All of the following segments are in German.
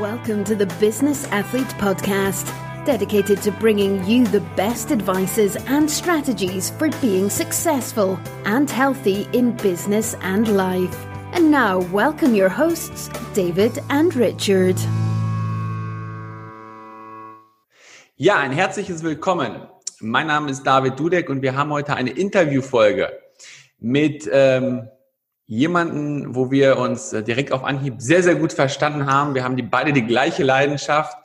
Welcome to the Business Athlete Podcast, dedicated to bringing you the best advices and strategies for being successful and healthy in business and life. And now, welcome your hosts, David and Richard. Ja, ein herzliches Willkommen. Mein Name ist David Dudek und wir haben heute eine Interviewfolge mit ähm, jemanden, wo wir uns äh, direkt auf Anhieb sehr, sehr gut verstanden haben. Wir haben die beide die gleiche Leidenschaft.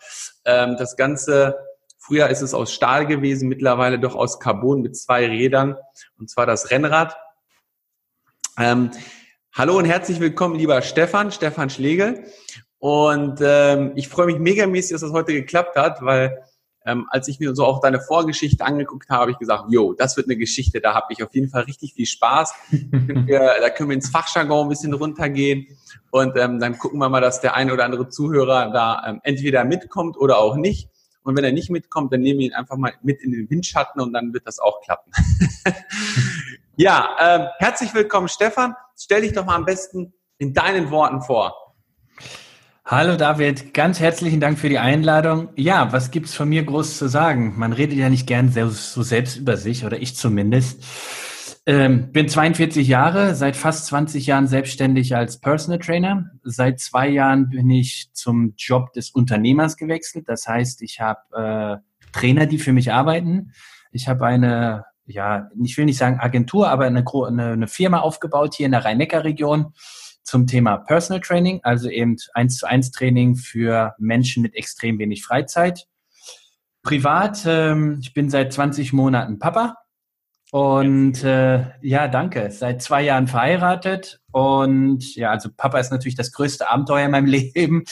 Ähm, das Ganze, früher ist es aus Stahl gewesen, mittlerweile doch aus Carbon mit zwei Rädern, und zwar das Rennrad. Ähm, hallo und herzlich willkommen, lieber Stefan, Stefan Schlegel. Und ähm, ich freue mich megamäßig, dass das heute geklappt hat, weil ähm, als ich mir so auch deine Vorgeschichte angeguckt habe, habe ich gesagt, jo, das wird eine Geschichte, da habe ich auf jeden Fall richtig viel Spaß. wir, da können wir ins Fachjargon ein bisschen runtergehen und ähm, dann gucken wir mal, dass der eine oder andere Zuhörer da ähm, entweder mitkommt oder auch nicht. Und wenn er nicht mitkommt, dann nehmen wir ihn einfach mal mit in den Windschatten und dann wird das auch klappen. ja, ähm, herzlich willkommen, Stefan. Stell dich doch mal am besten in deinen Worten vor. Hallo David, ganz herzlichen Dank für die Einladung. Ja, was gibt's von mir groß zu sagen? Man redet ja nicht gern so selbst über sich, oder ich zumindest. Ähm, bin 42 Jahre, seit fast 20 Jahren selbstständig als Personal Trainer. Seit zwei Jahren bin ich zum Job des Unternehmers gewechselt. Das heißt, ich habe äh, Trainer, die für mich arbeiten. Ich habe eine, ja, ich will nicht sagen Agentur, aber eine, eine, eine Firma aufgebaut hier in der Rhein-Neckar-Region zum Thema Personal Training, also eben eins zu eins Training für Menschen mit extrem wenig Freizeit. Privat, ähm, ich bin seit 20 Monaten Papa und äh, ja, danke. Seit zwei Jahren verheiratet und ja, also Papa ist natürlich das größte Abenteuer in meinem Leben.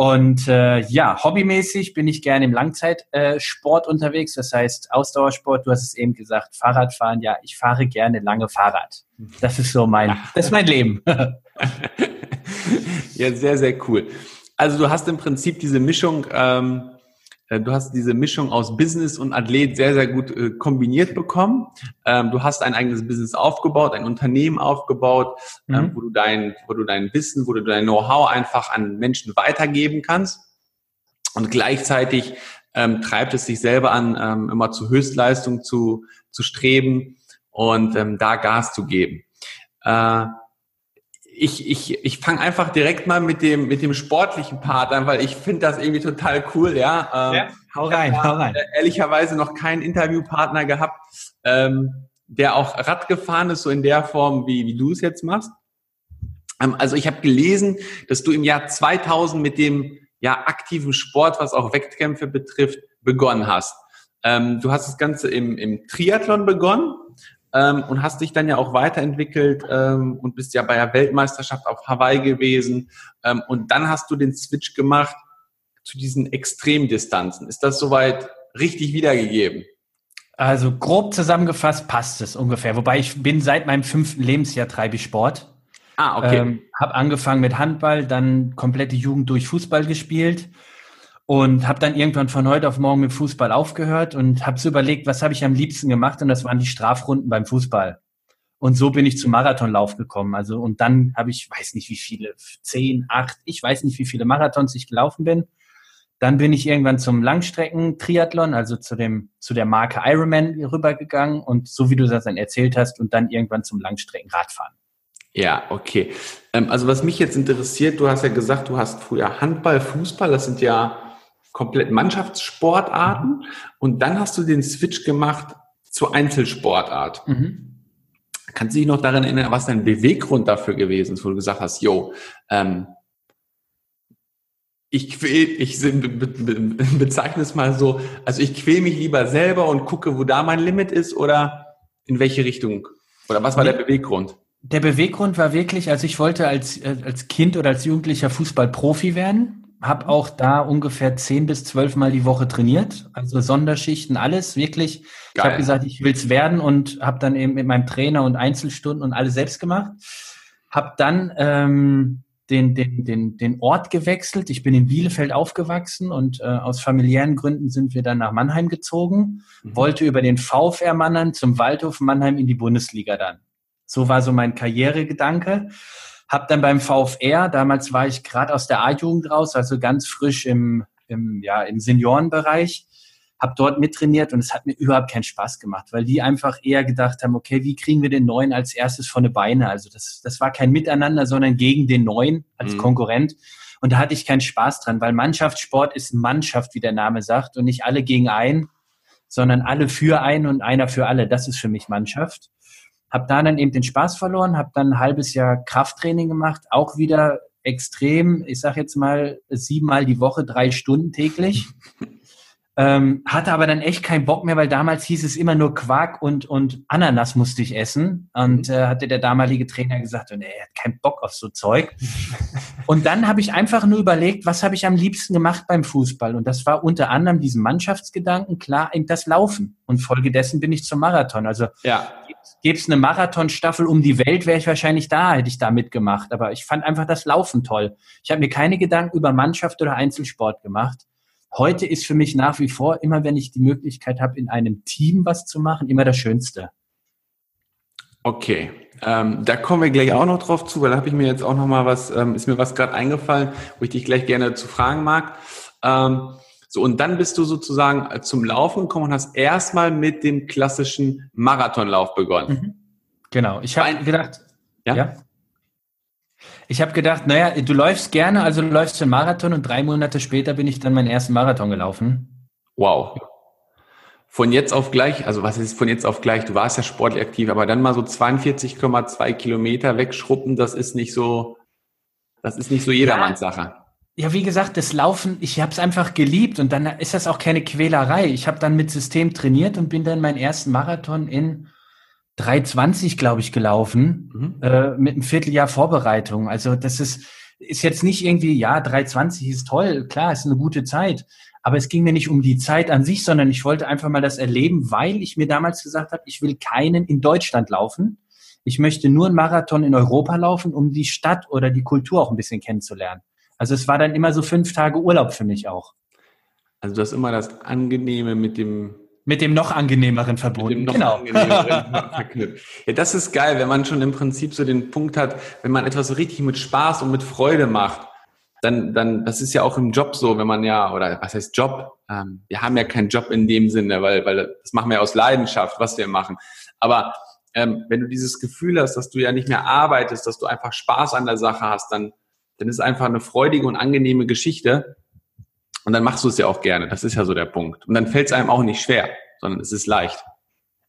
Und äh, ja, hobbymäßig bin ich gerne im Langzeitsport äh, unterwegs, das heißt Ausdauersport. Du hast es eben gesagt, Fahrradfahren. Ja, ich fahre gerne lange Fahrrad. Das ist so mein, das ist mein Leben. ja, sehr, sehr cool. Also du hast im Prinzip diese Mischung, ähm, äh, du hast diese Mischung aus Business und Athlet sehr, sehr gut äh, kombiniert bekommen. Ähm, du hast ein eigenes Business aufgebaut, ein Unternehmen aufgebaut, ähm, mhm. wo du dein, wo du dein Wissen, wo du dein Know-how einfach an Menschen weitergeben kannst. Und gleichzeitig ähm, treibt es dich selber an, ähm, immer zu Höchstleistung zu, zu streben und ähm, da Gas zu geben. Äh, ich, ich, ich fange einfach direkt mal mit dem, mit dem sportlichen Part an, weil ich finde das irgendwie total cool, ja. Ähm, ja hau rein, hau rein. Äh, ehrlicherweise noch keinen Interviewpartner gehabt, ähm, der auch Rad gefahren ist, so in der Form, wie, wie du es jetzt machst. Ähm, also ich habe gelesen, dass du im Jahr 2000 mit dem ja, aktiven Sport, was auch Wettkämpfe betrifft, begonnen hast. Ähm, du hast das Ganze im, im Triathlon begonnen ähm, und hast dich dann ja auch weiterentwickelt ähm, und bist ja bei der Weltmeisterschaft auf Hawaii gewesen. Ähm, und dann hast du den Switch gemacht zu diesen Extremdistanzen. Ist das soweit richtig wiedergegeben? Also grob zusammengefasst passt es ungefähr. Wobei ich bin seit meinem fünften Lebensjahr treibe ich Sport. Ah, okay. Ähm, habe angefangen mit Handball, dann komplette Jugend durch Fußball gespielt und habe dann irgendwann von heute auf morgen mit Fußball aufgehört und habe so überlegt, was habe ich am liebsten gemacht und das waren die Strafrunden beim Fußball. Und so bin ich zum Marathonlauf gekommen. Also und dann habe ich, weiß nicht wie viele, zehn, acht, ich weiß nicht wie viele Marathons ich gelaufen bin. Dann bin ich irgendwann zum Langstrecken-Triathlon, also zu dem zu der Marke Ironman rübergegangen und so wie du das dann erzählt hast und dann irgendwann zum Langstrecken-Radfahren. Ja, okay. Ähm, also was mich jetzt interessiert, du hast ja gesagt, du hast früher Handball, Fußball, das sind ja komplett Mannschaftssportarten und dann hast du den Switch gemacht zur Einzelsportart. Mhm. Kannst du dich noch daran erinnern, was dein Beweggrund dafür gewesen ist, wo du gesagt hast, yo, ähm, ich quäl, ich bezeichne es mal so, also ich quäl mich lieber selber und gucke, wo da mein Limit ist oder in welche Richtung? Oder was war der Beweggrund? Der Beweggrund war wirklich, also ich wollte als, äh, als Kind oder als Jugendlicher Fußballprofi werden habe auch da ungefähr zehn bis zwölf Mal die Woche trainiert, also Sonderschichten, alles wirklich. Geil. Ich habe gesagt, ich will's werden und habe dann eben mit meinem Trainer und Einzelstunden und alles selbst gemacht. Habe dann ähm, den, den, den, den Ort gewechselt. Ich bin in Bielefeld aufgewachsen und äh, aus familiären Gründen sind wir dann nach Mannheim gezogen. Mhm. Wollte über den VfR Mannheim zum Waldhof Mannheim in die Bundesliga dann. So war so mein Karrieregedanke Hab dann beim VfR, damals war ich gerade aus der A-Jugend raus, also ganz frisch im, im, ja, im Seniorenbereich, habe dort mittrainiert und es hat mir überhaupt keinen Spaß gemacht, weil die einfach eher gedacht haben, okay, wie kriegen wir den Neuen als erstes von der Beine? Also das, das war kein Miteinander, sondern gegen den Neuen als mhm. Konkurrent. Und da hatte ich keinen Spaß dran, weil Mannschaftssport ist Mannschaft, wie der Name sagt, und nicht alle gegen einen, sondern alle für einen und einer für alle. Das ist für mich Mannschaft. Hab da dann eben den Spaß verloren, habe dann ein halbes Jahr Krafttraining gemacht, auch wieder extrem, ich sag jetzt mal siebenmal die Woche, drei Stunden täglich. Ähm, hatte aber dann echt keinen Bock mehr, weil damals hieß es immer nur Quark und, und Ananas musste ich essen. Und äh, hatte der damalige Trainer gesagt, und er hat keinen Bock auf so Zeug. und dann habe ich einfach nur überlegt, was habe ich am liebsten gemacht beim Fußball? Und das war unter anderem diesen Mannschaftsgedanken, klar, eben das Laufen. Und folgedessen bin ich zum Marathon. Also ja. gäbe es eine Marathonstaffel um die Welt, wäre ich wahrscheinlich da, hätte ich da mitgemacht. Aber ich fand einfach das Laufen toll. Ich habe mir keine Gedanken über Mannschaft oder Einzelsport gemacht. Heute ist für mich nach wie vor, immer wenn ich die Möglichkeit habe, in einem Team was zu machen, immer das Schönste. Okay, ähm, da kommen wir gleich auch noch drauf zu, weil da habe ich mir jetzt auch noch mal was, ähm, ist mir was gerade eingefallen, wo ich dich gleich gerne zu fragen mag. Ähm, so, und dann bist du sozusagen zum Laufen gekommen und hast erstmal mit dem klassischen Marathonlauf begonnen. Mhm. Genau, ich habe gedacht, ja? ja? Ich habe gedacht, naja, du läufst gerne, also du läufst den Marathon und drei Monate später bin ich dann meinen ersten Marathon gelaufen. Wow. Von jetzt auf gleich, also was ist von jetzt auf gleich? Du warst ja sportlich aktiv, aber dann mal so 42,2 Kilometer wegschruppen, das ist nicht so, das ist nicht so jedermanns Sache. Ja, wie gesagt, das Laufen, ich habe es einfach geliebt und dann ist das auch keine Quälerei. Ich habe dann mit System trainiert und bin dann meinen ersten Marathon in 3,20, glaube ich, gelaufen, mhm. äh, mit einem Vierteljahr Vorbereitung. Also das ist, ist jetzt nicht irgendwie, ja, 3,20 ist toll, klar, ist eine gute Zeit. Aber es ging mir nicht um die Zeit an sich, sondern ich wollte einfach mal das erleben, weil ich mir damals gesagt habe, ich will keinen in Deutschland laufen. Ich möchte nur einen Marathon in Europa laufen, um die Stadt oder die Kultur auch ein bisschen kennenzulernen. Also es war dann immer so fünf Tage Urlaub für mich auch. Also das ist immer das Angenehme mit dem mit dem noch angenehmeren verbunden. Noch genau. Angenehmeren verknüpft. Ja, das ist geil, wenn man schon im Prinzip so den Punkt hat, wenn man etwas so richtig mit Spaß und mit Freude macht, dann, dann, das ist ja auch im Job so, wenn man ja, oder was heißt Job? Ähm, wir haben ja keinen Job in dem Sinne, weil, weil das machen wir aus Leidenschaft, was wir machen. Aber ähm, wenn du dieses Gefühl hast, dass du ja nicht mehr arbeitest, dass du einfach Spaß an der Sache hast, dann, dann ist es einfach eine freudige und angenehme Geschichte. Und dann machst du es ja auch gerne. Das ist ja so der Punkt. Und dann fällt es einem auch nicht schwer, sondern es ist leicht.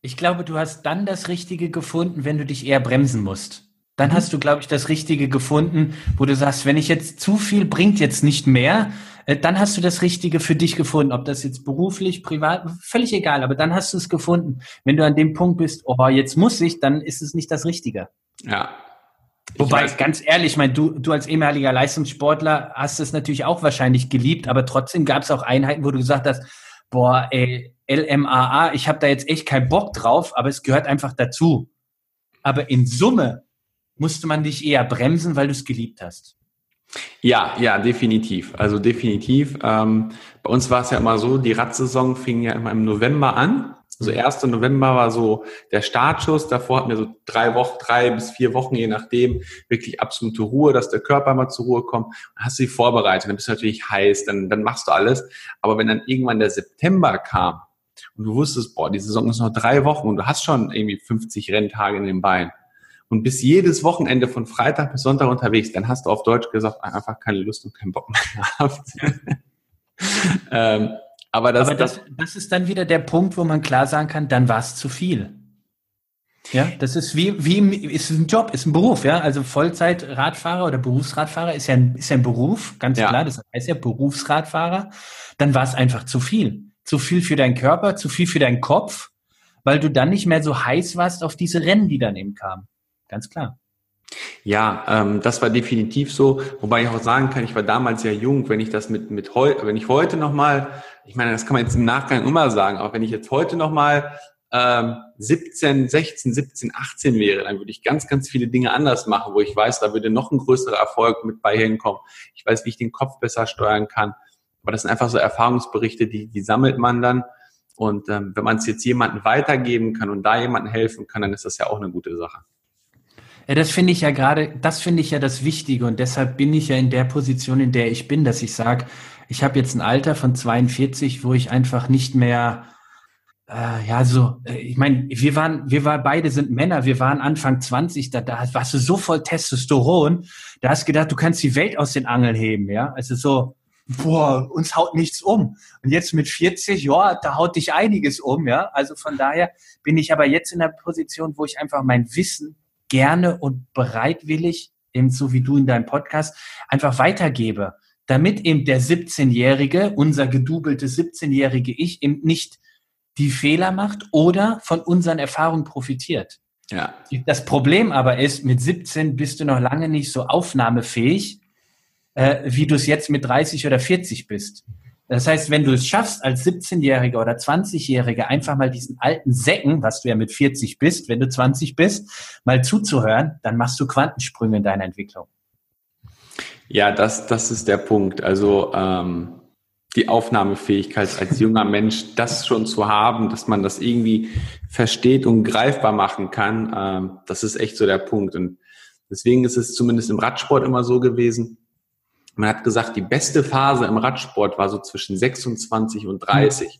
Ich glaube, du hast dann das Richtige gefunden, wenn du dich eher bremsen musst. Dann mhm. hast du, glaube ich, das Richtige gefunden, wo du sagst, wenn ich jetzt zu viel bringt jetzt nicht mehr, äh, dann hast du das Richtige für dich gefunden. Ob das jetzt beruflich, privat, völlig egal, aber dann hast du es gefunden. Wenn du an dem Punkt bist, oh, jetzt muss ich, dann ist es nicht das Richtige. Ja, Wobei, ganz ehrlich, ich meine, du, du als ehemaliger Leistungssportler hast es natürlich auch wahrscheinlich geliebt, aber trotzdem gab es auch Einheiten, wo du gesagt hast, boah, ey, LMAA, ich habe da jetzt echt keinen Bock drauf, aber es gehört einfach dazu. Aber in Summe musste man dich eher bremsen, weil du es geliebt hast. Ja, ja, definitiv. Also definitiv. Ähm, bei uns war es ja immer so, die Radsaison fing ja immer im November an. Also 1. November war so der Startschuss. Davor hatten wir so drei Wochen, drei bis vier Wochen, je nachdem, wirklich absolute Ruhe, dass der Körper mal zur Ruhe kommt. Dann hast du dich vorbereitet, dann bist du natürlich heiß, dann, dann machst du alles. Aber wenn dann irgendwann der September kam und du wusstest, boah, die Saison ist noch drei Wochen und du hast schon irgendwie 50 Renntage in den Beinen und bist jedes Wochenende von Freitag bis Sonntag unterwegs, dann hast du auf Deutsch gesagt einfach keine Lust und keinen Bock mehr gehabt. ähm, aber das, Aber das, das, ist dann wieder der Punkt, wo man klar sagen kann, dann war es zu viel. Ja, das ist wie, wie ist ein Job, ist ein Beruf, ja. Also Vollzeit-Radfahrer oder Berufsradfahrer ist ja ein, ist ja ein Beruf, ganz ja. klar, das heißt ja Berufsradfahrer. Dann war es einfach zu viel. Zu viel für deinen Körper, zu viel für deinen Kopf, weil du dann nicht mehr so heiß warst auf diese Rennen, die dann eben kamen. Ganz klar. Ja, ähm, das war definitiv so. Wobei ich auch sagen kann, ich war damals ja jung. Wenn ich das mit mit heu, wenn ich heute noch mal, ich meine, das kann man jetzt im Nachgang immer sagen, aber wenn ich jetzt heute noch mal ähm, 17, 16, 17, 18 wäre, dann würde ich ganz, ganz viele Dinge anders machen, wo ich weiß, da würde noch ein größerer Erfolg mit bei hinkommen. Ich weiß, wie ich den Kopf besser steuern kann. Aber das sind einfach so Erfahrungsberichte, die, die sammelt man dann. Und ähm, wenn man es jetzt jemandem weitergeben kann und da jemandem helfen kann, dann ist das ja auch eine gute Sache. Ja, das finde ich ja gerade, das finde ich ja das Wichtige und deshalb bin ich ja in der Position, in der ich bin, dass ich sage, ich habe jetzt ein Alter von 42, wo ich einfach nicht mehr äh, ja, so, äh, ich meine, wir waren, wir waren, beide sind Männer, wir waren Anfang 20, da, da warst du so voll Testosteron, da hast du gedacht, du kannst die Welt aus den Angeln heben, ja. Also so, boah, uns haut nichts um. Und jetzt mit 40, ja, da haut dich einiges um, ja. Also von daher bin ich aber jetzt in der Position, wo ich einfach mein Wissen gerne und bereitwillig, eben so wie du in deinem Podcast, einfach weitergebe. Damit eben der 17-Jährige, unser gedubelte 17-jährige Ich eben nicht die Fehler macht oder von unseren Erfahrungen profitiert. Ja. Das Problem aber ist, mit 17 bist du noch lange nicht so aufnahmefähig, äh, wie du es jetzt mit 30 oder 40 bist. Das heißt, wenn du es schaffst, als 17-Jähriger oder 20-Jähriger einfach mal diesen alten Säcken, was du ja mit 40 bist, wenn du 20 bist, mal zuzuhören, dann machst du Quantensprünge in deiner Entwicklung. Ja, das, das ist der Punkt. Also ähm, die Aufnahmefähigkeit als junger Mensch, das schon zu haben, dass man das irgendwie versteht und greifbar machen kann, ähm, das ist echt so der Punkt. Und deswegen ist es zumindest im Radsport immer so gewesen. Man hat gesagt, die beste Phase im Radsport war so zwischen 26 und 30, mhm.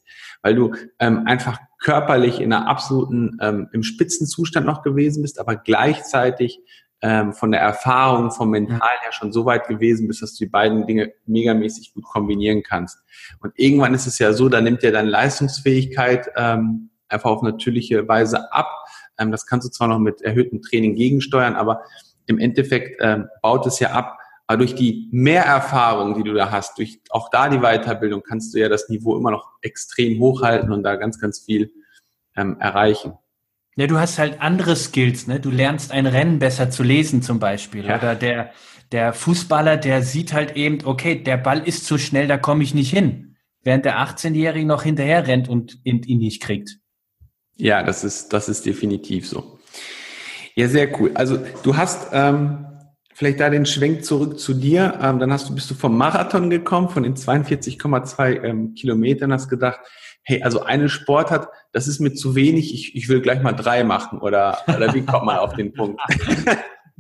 weil du ähm, einfach körperlich in einer absoluten, ähm, im Spitzenzustand noch gewesen bist, aber gleichzeitig ähm, von der Erfahrung, vom Mental her schon so weit gewesen bist, dass du die beiden Dinge megamäßig gut kombinieren kannst. Und irgendwann ist es ja so, da nimmt ja deine Leistungsfähigkeit ähm, einfach auf natürliche Weise ab. Ähm, das kannst du zwar noch mit erhöhtem Training gegensteuern, aber im Endeffekt ähm, baut es ja ab. Aber durch die Mehrerfahrung, die du da hast, durch auch da die Weiterbildung, kannst du ja das Niveau immer noch extrem hochhalten und da ganz, ganz viel ähm, erreichen. Ja, du hast halt andere Skills, ne? Du lernst ein Rennen besser zu lesen zum Beispiel. Ja. Oder der, der Fußballer, der sieht halt eben, okay, der Ball ist zu schnell, da komme ich nicht hin. Während der 18-Jährige noch hinterher rennt und ihn, ihn nicht kriegt. Ja, das ist, das ist definitiv so. Ja, sehr cool. Also du hast ähm, vielleicht da den Schwenk zurück zu dir. Ähm, dann hast du, bist du vom Marathon gekommen, von den 42,2 ähm, Kilometern, hast gedacht, hey, also eine Sportart, das ist mir zu wenig, ich, ich will gleich mal drei machen oder, oder wie kommt man auf den Punkt?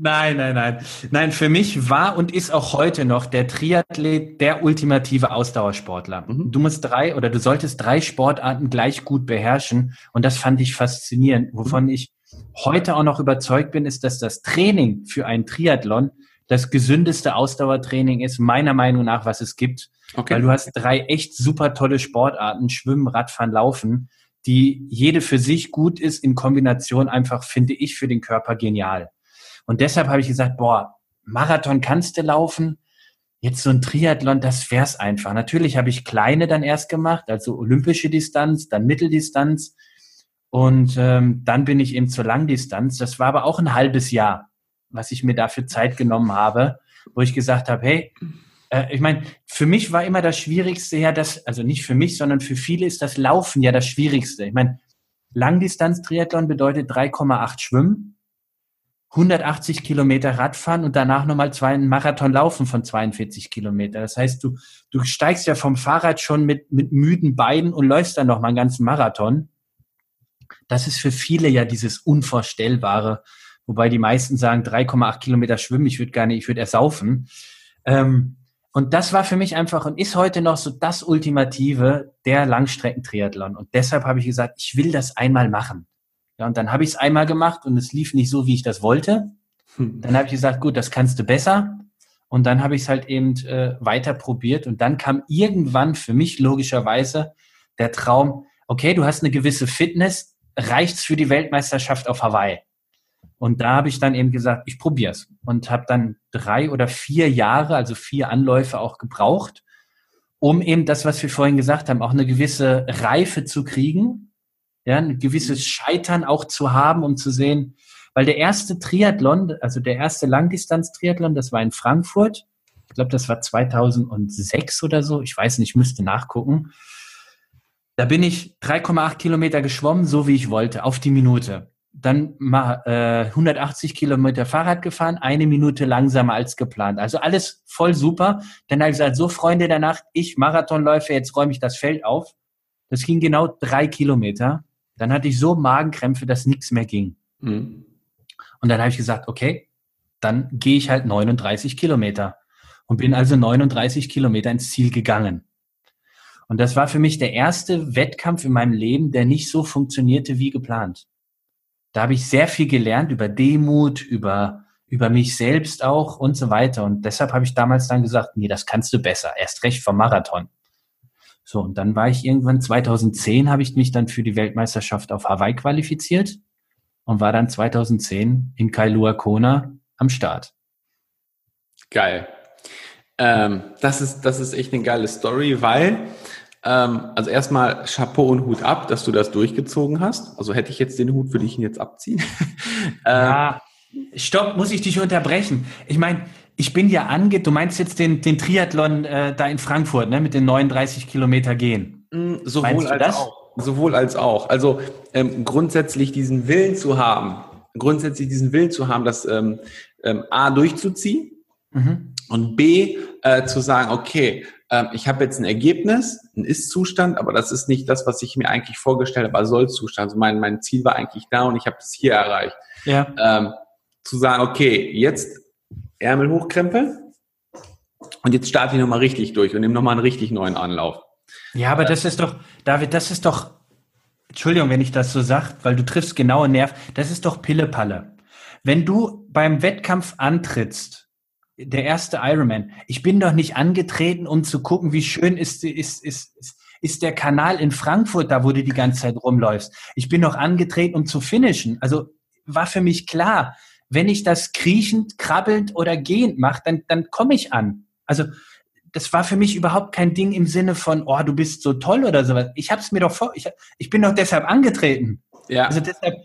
Nein, nein, nein. Nein, für mich war und ist auch heute noch der Triathlet der ultimative Ausdauersportler. Mhm. Du musst drei oder du solltest drei Sportarten gleich gut beherrschen. Und das fand ich faszinierend. Wovon mhm. ich heute auch noch überzeugt bin, ist, dass das Training für einen Triathlon das gesündeste Ausdauertraining ist, meiner Meinung nach, was es gibt. Okay. Weil du hast drei echt super tolle Sportarten, Schwimmen, Radfahren, Laufen, die jede für sich gut ist, in Kombination einfach, finde ich, für den Körper genial. Und deshalb habe ich gesagt, boah, Marathon kannst du laufen, jetzt so ein Triathlon, das wär's einfach. Natürlich habe ich kleine dann erst gemacht, also olympische Distanz, dann Mitteldistanz und ähm, dann bin ich eben zur Langdistanz. Das war aber auch ein halbes Jahr was ich mir dafür Zeit genommen habe, wo ich gesagt habe, hey, äh, ich meine, für mich war immer das Schwierigste ja das, also nicht für mich, sondern für viele ist das Laufen ja das Schwierigste. Ich meine, Langdistanz-Triathlon bedeutet 3,8 Schwimmen, 180 Kilometer Radfahren und danach nochmal zwei Marathon laufen von 42 Kilometer. Das heißt, du, du steigst ja vom Fahrrad schon mit, mit müden Beinen und läufst dann nochmal einen ganzen Marathon. Das ist für viele ja dieses Unvorstellbare, wobei die meisten sagen 3,8 Kilometer schwimmen, ich würde gar nicht, ich würde ersaufen. Ähm, und das war für mich einfach und ist heute noch so das Ultimative der Langstreckentriathlon. Und deshalb habe ich gesagt, ich will das einmal machen. Ja, und dann habe ich es einmal gemacht und es lief nicht so, wie ich das wollte. Hm. Dann habe ich gesagt, gut, das kannst du besser. Und dann habe ich es halt eben äh, weiter probiert. Und dann kam irgendwann für mich logischerweise der Traum, okay, du hast eine gewisse Fitness, reicht's für die Weltmeisterschaft auf Hawaii? Und da habe ich dann eben gesagt, ich probiere es und habe dann drei oder vier Jahre, also vier Anläufe auch gebraucht, um eben das, was wir vorhin gesagt haben, auch eine gewisse Reife zu kriegen, ja, ein gewisses Scheitern auch zu haben, um zu sehen, weil der erste Triathlon, also der erste Langdistanz-Triathlon, das war in Frankfurt. Ich glaube, das war 2006 oder so. Ich weiß nicht, ich müsste nachgucken. Da bin ich 3,8 Kilometer geschwommen, so wie ich wollte, auf die Minute dann mal äh, 180 Kilometer Fahrrad gefahren, eine Minute langsamer als geplant. Also alles voll super. Dann habe ich gesagt, so Freunde der Nacht, ich Marathonläufer, jetzt räume ich das Feld auf. Das ging genau drei Kilometer. Dann hatte ich so Magenkrämpfe, dass nichts mehr ging. Mhm. Und dann habe ich gesagt, okay, dann gehe ich halt 39 Kilometer und bin also 39 Kilometer ins Ziel gegangen. Und das war für mich der erste Wettkampf in meinem Leben, der nicht so funktionierte wie geplant. Da habe ich sehr viel gelernt über Demut, über, über mich selbst auch und so weiter. Und deshalb habe ich damals dann gesagt, nee, das kannst du besser. Erst recht vom Marathon. So, und dann war ich irgendwann 2010, habe ich mich dann für die Weltmeisterschaft auf Hawaii qualifiziert und war dann 2010 in Kailua Kona am Start. Geil. Ähm, das, ist, das ist echt eine geile Story, weil, ähm, also erstmal Chapeau und Hut ab, dass du das durchgezogen hast. Also hätte ich jetzt den Hut, würde ich ihn jetzt abziehen. ja, stopp, muss ich dich unterbrechen. Ich meine, ich bin ja ange, du meinst jetzt den, den Triathlon äh, da in Frankfurt, ne, mit den 39 Kilometer gehen. Mm, sowohl als das? auch. Sowohl als auch. Also ähm, grundsätzlich diesen Willen zu haben, grundsätzlich diesen Willen zu haben, das ähm, ähm, A durchzuziehen mhm. und B äh, zu sagen, okay, ähm, ich habe jetzt ein Ergebnis, ein Ist-Zustand, aber das ist nicht das, was ich mir eigentlich vorgestellt habe, als Soll-Zustand. Also mein, mein Ziel war eigentlich da und ich habe es hier erreicht. Ja. Ähm, zu sagen, okay, jetzt Ärmel hochkrempeln und jetzt starte ich nochmal richtig durch und nehme nochmal einen richtig neuen Anlauf. Ja, aber das ist doch, David, das ist doch, Entschuldigung, wenn ich das so sage, weil du triffst genaue Nerv, das ist doch Pillepalle. Wenn du beim Wettkampf antrittst, der erste Ironman, ich bin doch nicht angetreten, um zu gucken, wie schön ist, ist, ist, ist, der Kanal in Frankfurt, da wo du die ganze Zeit rumläufst. Ich bin doch angetreten, um zu finishen. Also war für mich klar, wenn ich das kriechend, krabbelnd oder gehend mache, dann, dann komme ich an. Also das war für mich überhaupt kein Ding im Sinne von, oh, du bist so toll oder sowas. Ich habe es mir doch vor, ich, ich bin doch deshalb angetreten. Ja. Also deshalb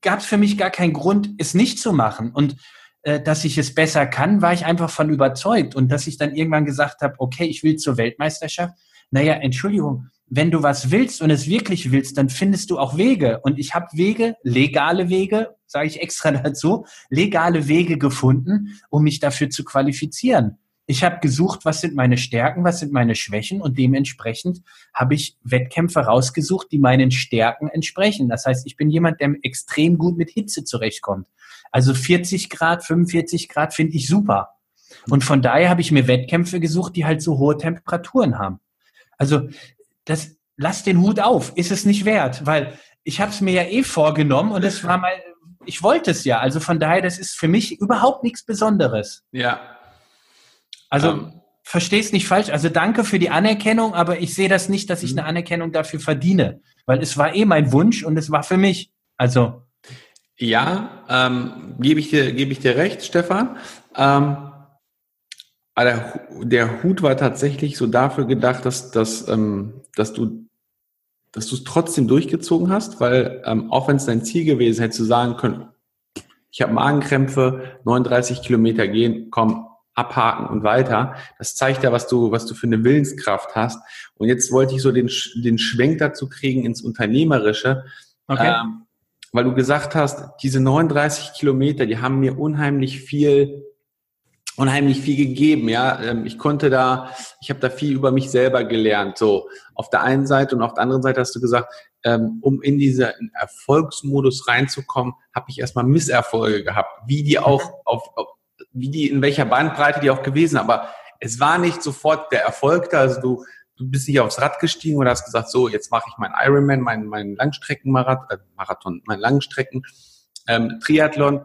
gab es für mich gar keinen Grund, es nicht zu machen. Und dass ich es besser kann, war ich einfach von überzeugt. Und dass ich dann irgendwann gesagt habe, okay, ich will zur Weltmeisterschaft. Naja, Entschuldigung, wenn du was willst und es wirklich willst, dann findest du auch Wege. Und ich habe Wege, legale Wege, sage ich extra dazu, legale Wege gefunden, um mich dafür zu qualifizieren. Ich habe gesucht, was sind meine Stärken, was sind meine Schwächen und dementsprechend habe ich Wettkämpfe rausgesucht, die meinen Stärken entsprechen. Das heißt, ich bin jemand, der extrem gut mit Hitze zurechtkommt. Also 40 Grad, 45 Grad finde ich super. Und von daher habe ich mir Wettkämpfe gesucht, die halt so hohe Temperaturen haben. Also das, lass den Hut auf, ist es nicht wert, weil ich habe es mir ja eh vorgenommen und es war mal, ich wollte es ja. Also von daher, das ist für mich überhaupt nichts Besonderes. Ja. Also um. Ähm. versteh's nicht falsch. Also danke für die Anerkennung, aber ich sehe das nicht, dass ich mhm. eine Anerkennung dafür verdiene, weil es war eh mein Wunsch und es war für mich. Also ja, ähm, gebe ich dir gebe ich dir recht, Stefan. Ähm, der, der Hut war tatsächlich so dafür gedacht, dass, dass, ähm, dass du dass du es trotzdem durchgezogen hast, weil ähm, auch wenn es dein Ziel gewesen hätte, zu sagen können, ich habe Magenkrämpfe, 39 Kilometer gehen, komm, abhaken und weiter. Das zeigt ja, was du, was du für eine Willenskraft hast. Und jetzt wollte ich so den, den Schwenk dazu kriegen ins Unternehmerische, okay. ähm, weil du gesagt hast, diese 39 Kilometer, die haben mir unheimlich viel unheimlich viel gegeben. Ja, ähm, ich konnte da, ich habe da viel über mich selber gelernt. So auf der einen Seite und auf der anderen Seite hast du gesagt, ähm, um in diese Erfolgsmodus reinzukommen, habe ich erstmal Misserfolge gehabt, wie die auch mhm. auf, auf, wie die in welcher Bandbreite die auch gewesen. Aber es war nicht sofort der Erfolg da. Also du du bist nicht aufs Rad gestiegen oder hast gesagt, so jetzt mache ich meinen Ironman, meinen meinen Langstreckenmarathon, äh, Marathon, meinen Langstrecken ähm, Triathlon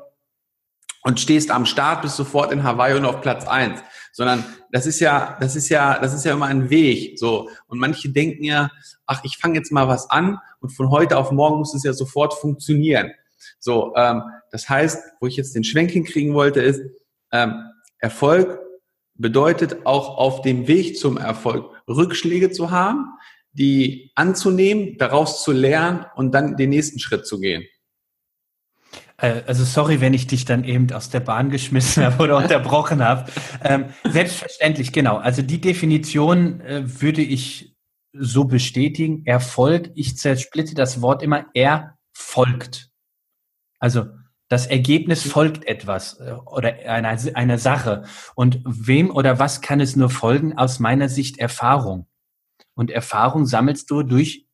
und stehst am Start, bist sofort in Hawaii und auf Platz eins, sondern das ist ja, das ist ja, das ist ja immer ein Weg, so. Und manche denken ja, ach, ich fange jetzt mal was an und von heute auf morgen muss es ja sofort funktionieren. So, ähm, das heißt, wo ich jetzt den Schwenk hinkriegen wollte, ist, ähm, Erfolg bedeutet auch auf dem Weg zum Erfolg Rückschläge zu haben, die anzunehmen, daraus zu lernen und dann den nächsten Schritt zu gehen. Äh, also sorry, wenn ich dich dann eben aus der Bahn geschmissen habe oder unterbrochen habe. Ähm, selbstverständlich, genau. Also die Definition äh, würde ich so bestätigen. Erfolg, ich zersplitte das Wort immer, er folgt. Also das Ergebnis folgt etwas äh, oder einer, einer Sache. Und wem oder was kann es nur folgen? Aus meiner Sicht Erfahrung. Und Erfahrung sammelst du durch,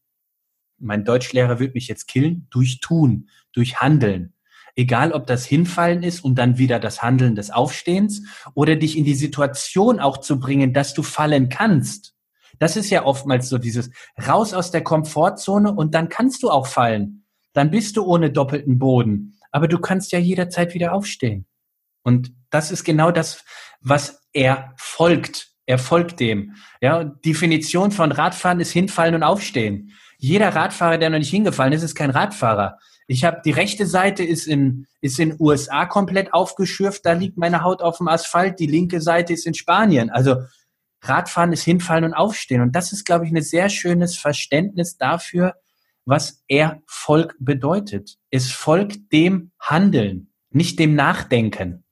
mein Deutschlehrer wird mich jetzt killen, durch Tun, durch Handeln. Egal, ob das Hinfallen ist und dann wieder das Handeln des Aufstehens oder dich in die Situation auch zu bringen, dass du fallen kannst. Das ist ja oftmals so dieses raus aus der Komfortzone und dann kannst du auch fallen. Dann bist du ohne doppelten Boden. Aber du kannst ja jederzeit wieder aufstehen. Und das ist genau das, was er folgt. Er folgt dem. Ja, Definition von Radfahren ist hinfallen und aufstehen. Jeder Radfahrer, der noch nicht hingefallen ist, ist kein Radfahrer. Ich habe die rechte Seite ist in ist in USA komplett aufgeschürft, da liegt meine Haut auf dem Asphalt. Die linke Seite ist in Spanien. Also Radfahren ist hinfallen und aufstehen. Und das ist, glaube ich, ein sehr schönes Verständnis dafür, was Erfolg bedeutet. Es folgt dem Handeln, nicht dem Nachdenken.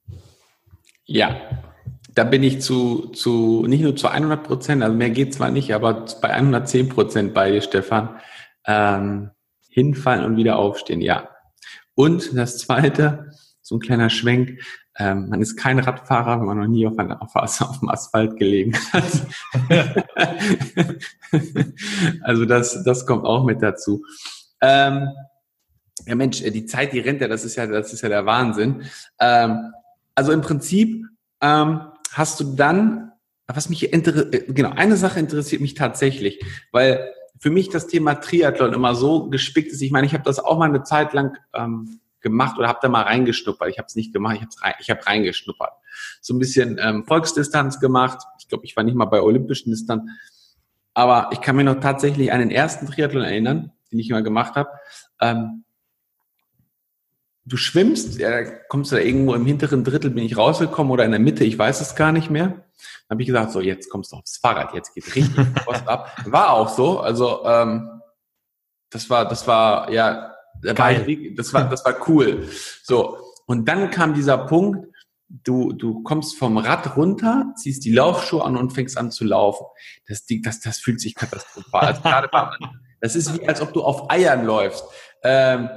Ja, da bin ich zu, zu nicht nur zu 100 Prozent, also mehr geht zwar nicht, aber bei 110 Prozent bei dir, Stefan. Ähm, hinfallen und wieder aufstehen, ja. Und das Zweite, so ein kleiner Schwenk, ähm, man ist kein Radfahrer, wenn man noch nie auf, ein, auf, auf dem Asphalt gelegen hat. also das, das kommt auch mit dazu. Ähm, ja Mensch, die Zeit, die rennt ja, das ist ja, das ist ja der Wahnsinn. Ähm, also im Prinzip ähm, hast du dann, was mich interessiert, genau, eine Sache interessiert mich tatsächlich, weil für mich das Thema Triathlon immer so gespickt ist. Ich meine, ich habe das auch mal eine Zeit lang ähm, gemacht oder habe da mal reingeschnuppert. Ich habe es nicht gemacht, ich habe rein, hab reingeschnuppert. So ein bisschen ähm, Volksdistanz gemacht. Ich glaube, ich war nicht mal bei olympischen Distanz. Aber ich kann mir noch tatsächlich an den ersten Triathlon erinnern, den ich mal gemacht habe. Ähm, du schwimmst, ja, kommst du da irgendwo im hinteren Drittel, bin ich rausgekommen oder in der Mitte, ich weiß es gar nicht mehr. Dann habe ich gesagt, so jetzt kommst du aufs Fahrrad, jetzt geht richtig Post ab. War auch so, also ähm, das war, das war ja Geil. das war, das war cool. So. Und dann kam dieser Punkt, du, du kommst vom Rad runter, ziehst die Laufschuhe an und fängst an zu laufen. Das, das, das fühlt sich katastrophal. Also gerade das ist wie, als ob du auf Eiern läufst. Ähm,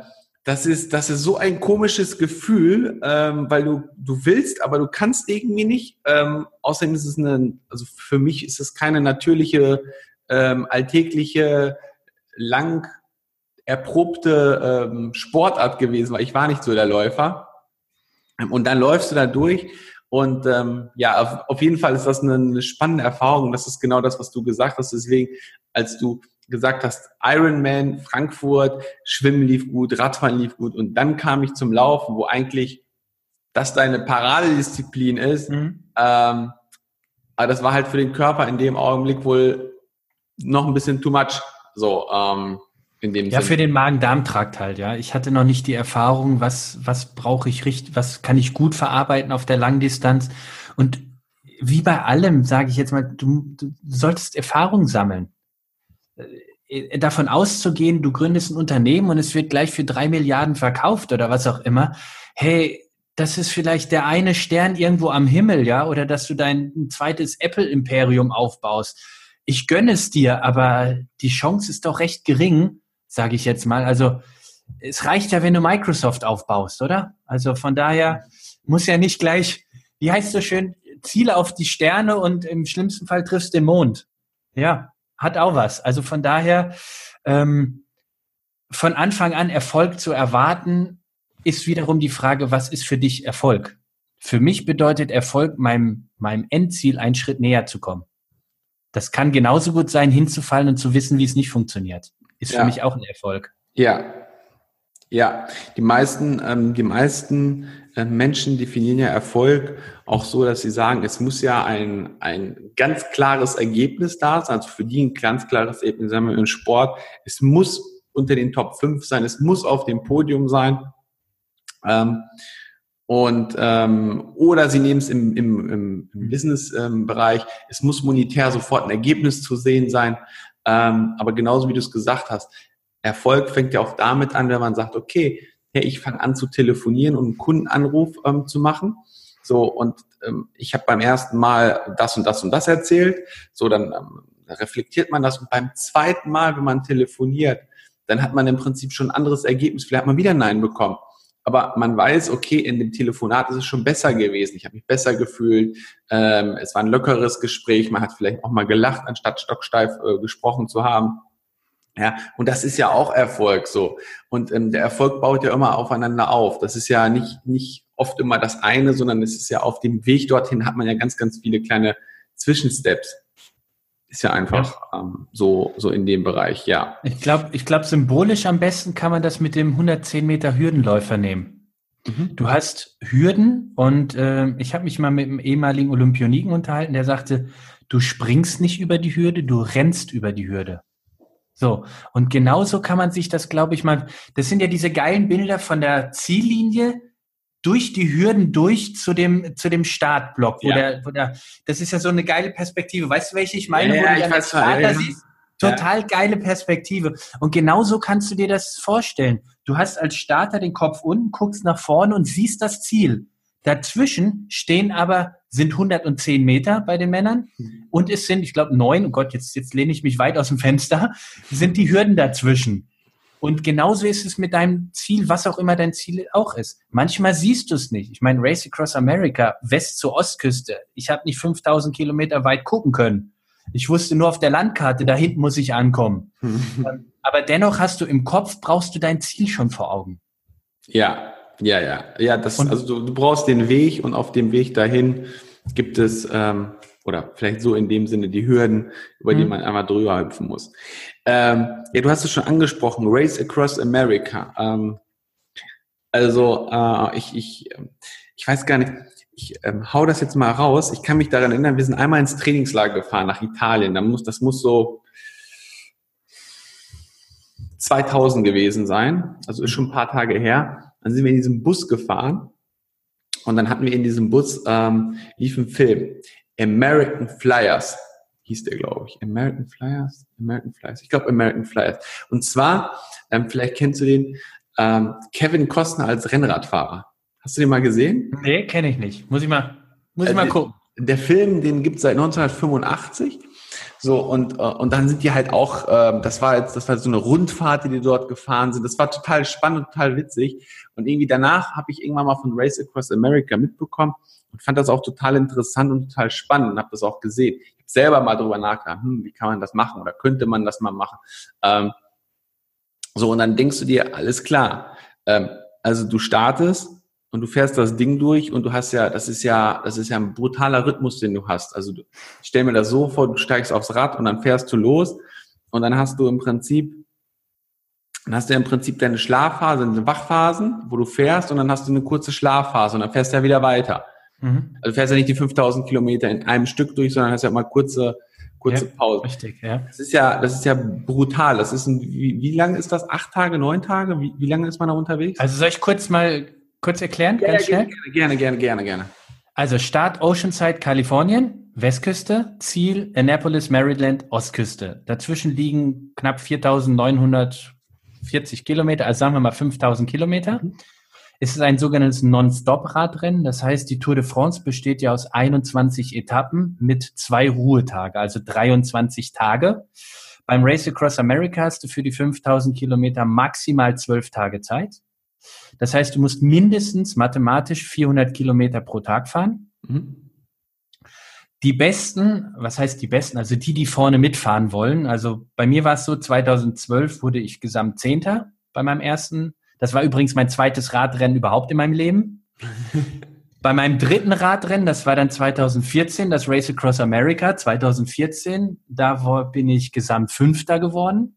das ist, das ist so ein komisches Gefühl, ähm, weil du, du willst, aber du kannst irgendwie nicht. Ähm, außerdem ist es eine, also für mich ist es keine natürliche, ähm, alltägliche, lang erprobte ähm, Sportart gewesen, weil ich war nicht so der Läufer. Und dann läufst du da durch und ähm, ja, auf, auf jeden Fall ist das eine, eine spannende Erfahrung. Das ist genau das, was du gesagt hast. Deswegen, als du gesagt hast, Ironman, Frankfurt, Schwimmen lief gut, Radfahren lief gut und dann kam ich zum Laufen, wo eigentlich das deine Paradedisziplin ist. Mhm. Ähm, aber das war halt für den Körper in dem Augenblick wohl noch ein bisschen too much. So, ähm, in dem ja, Sinn. für den Magen-Darm-Trakt halt, ja. Ich hatte noch nicht die Erfahrung, was, was brauche ich richtig, was kann ich gut verarbeiten auf der Langdistanz. Und wie bei allem, sage ich jetzt mal, du, du solltest Erfahrung sammeln. Äh, davon auszugehen, du gründest ein Unternehmen und es wird gleich für drei Milliarden verkauft oder was auch immer. Hey, das ist vielleicht der eine Stern irgendwo am Himmel, ja, oder dass du dein zweites Apple-Imperium aufbaust. Ich gönne es dir, aber die Chance ist doch recht gering, sage ich jetzt mal. Also es reicht ja, wenn du Microsoft aufbaust, oder? Also von daher muss ja nicht gleich, wie heißt so schön, Ziele auf die Sterne und im schlimmsten Fall triffst den Mond. Ja, hat auch was. Also von daher, ähm, von Anfang an Erfolg zu erwarten, ist wiederum die Frage, was ist für dich Erfolg? Für mich bedeutet Erfolg, meinem, meinem Endziel einen Schritt näher zu kommen. Das kann genauso gut sein, hinzufallen und zu wissen, wie es nicht funktioniert ist ja. für mich auch ein Erfolg. Ja. Ja, die meisten, ähm, die meisten äh, Menschen definieren ja Erfolg auch so, dass sie sagen, es muss ja ein, ein ganz klares Ergebnis da sein, also für die ein ganz klares Ergebnis, sagen wir im Sport, es muss unter den Top 5 sein, es muss auf dem Podium sein. Ähm, und ähm, oder sie nehmen es im, im, im, im Business-Bereich, es muss monetär sofort ein Ergebnis zu sehen sein. Ähm, aber genauso wie du es gesagt hast, Erfolg fängt ja auch damit an, wenn man sagt, okay, hey, ich fange an zu telefonieren und einen Kundenanruf ähm, zu machen. So, und ähm, ich habe beim ersten Mal das und das und das erzählt. So, dann ähm, reflektiert man das. Und beim zweiten Mal, wenn man telefoniert, dann hat man im Prinzip schon ein anderes Ergebnis. Vielleicht hat man wieder Nein bekommen. Aber man weiß, okay, in dem Telefonat ist es schon besser gewesen. Ich habe mich besser gefühlt. Ähm, es war ein lockeres Gespräch. Man hat vielleicht auch mal gelacht, anstatt stocksteif äh, gesprochen zu haben. Ja, und das ist ja auch Erfolg so. Und ähm, der Erfolg baut ja immer aufeinander auf. Das ist ja nicht, nicht oft immer das eine, sondern es ist ja auf dem Weg dorthin hat man ja ganz, ganz viele kleine Zwischensteps. Ist ja einfach ja. Ähm, so, so in dem Bereich, ja. Ich glaube, ich glaube, symbolisch am besten kann man das mit dem 110 Meter Hürdenläufer nehmen. Mhm. Du hast Hürden und äh, ich habe mich mal mit einem ehemaligen Olympioniken unterhalten, der sagte, du springst nicht über die Hürde, du rennst über die Hürde. So, und genauso kann man sich das, glaube ich, mal, das sind ja diese geilen Bilder von der Ziellinie durch die Hürden durch zu dem, zu dem Startblock. Ja. Oder, oder, das ist ja so eine geile Perspektive. Weißt du, welche ich meine? Ja, wo du ich weiß, Starter ja. siehst? Total ja. geile Perspektive. Und genauso kannst du dir das vorstellen. Du hast als Starter den Kopf unten, guckst nach vorne und siehst das Ziel. Dazwischen stehen aber, sind 110 Meter bei den Männern mhm. und es sind, ich glaube, neun, oh Gott, jetzt, jetzt lehne ich mich weit aus dem Fenster, sind die Hürden dazwischen. Und genauso ist es mit deinem Ziel, was auch immer dein Ziel auch ist. Manchmal siehst du es nicht. Ich meine, Race Across America, West zur Ostküste. Ich habe nicht 5000 Kilometer weit gucken können. Ich wusste nur auf der Landkarte, da hinten muss ich ankommen. Ähm, aber dennoch hast du im Kopf, brauchst du dein Ziel schon vor Augen. Ja, ja, ja. Ja, das, und, also du, du brauchst den Weg und auf dem Weg dahin gibt es, ähm, oder vielleicht so in dem Sinne die Hürden, über die mhm. man einmal drüber hüpfen muss. Ähm, ja, du hast es schon angesprochen, Race Across America. Ähm, also äh, ich, ich, ich weiß gar nicht, ich ähm, hau das jetzt mal raus. Ich kann mich daran erinnern, wir sind einmal ins Trainingslager gefahren nach Italien. Da muss, das muss so 2000 gewesen sein, also ist schon ein paar Tage her. Dann sind wir in diesem Bus gefahren und dann hatten wir in diesem Bus ähm, lief ein Film American Flyers hieß der, glaube ich. American Flyers? American Flyers. Ich glaube American Flyers. Und zwar, ähm, vielleicht kennst du den, ähm, Kevin Costner als Rennradfahrer. Hast du den mal gesehen? Nee, kenne ich nicht. Muss ich mal, muss ich mal also, gucken. Der Film, den gibt es seit 1985. So, und, äh, und dann sind die halt auch, äh, das war jetzt, das war so eine Rundfahrt, die die dort gefahren sind. Das war total spannend, total witzig. Und irgendwie danach habe ich irgendwann mal von Race Across America mitbekommen und fand das auch total interessant und total spannend und habe das auch gesehen. Ich habe selber mal drüber nachgedacht, hm, wie kann man das machen oder könnte man das mal machen. Ähm, so, und dann denkst du dir, alles klar. Ähm, also du startest und du fährst das Ding durch und du hast ja, das ist ja, das ist ja ein brutaler Rhythmus, den du hast. Also du, stell mir das so vor, du steigst aufs Rad und dann fährst du los und dann hast du im Prinzip, dann hast du ja im Prinzip deine Schlafphase, deine Wachphasen, wo du fährst und dann hast du eine kurze Schlafphase und dann fährst du ja wieder weiter. Mhm. Also du fährst ja nicht die 5000 Kilometer in einem Stück durch, sondern hast ja mal kurze, kurze ja, Pause. Richtig, ja. Das ist ja, das ist ja brutal. Das ist ein, wie, wie lange ist das? Acht Tage, neun Tage? Wie, wie lange ist man da unterwegs? Also soll ich kurz mal kurz erklären? Ja, ganz ja, schnell? Gerne, gerne, gerne, gerne, Also Start Oceanside, Kalifornien, Westküste, Ziel Annapolis, Maryland, Ostküste. Dazwischen liegen knapp 4.940 Kilometer, also sagen wir mal 5.000 Kilometer. Mhm. Es ist ein sogenanntes Non-Stop-Radrennen. Das heißt, die Tour de France besteht ja aus 21 Etappen mit zwei Ruhetagen, also 23 Tage. Beim Race Across America hast du für die 5000 Kilometer maximal 12 Tage Zeit. Das heißt, du musst mindestens mathematisch 400 Kilometer pro Tag fahren. Mhm. Die besten, was heißt die besten? Also die, die vorne mitfahren wollen. Also bei mir war es so, 2012 wurde ich gesamt Zehnter bei meinem ersten. Das war übrigens mein zweites Radrennen überhaupt in meinem Leben. bei meinem dritten Radrennen, das war dann 2014, das Race Across America, 2014, da bin ich gesamt Fünfter geworden.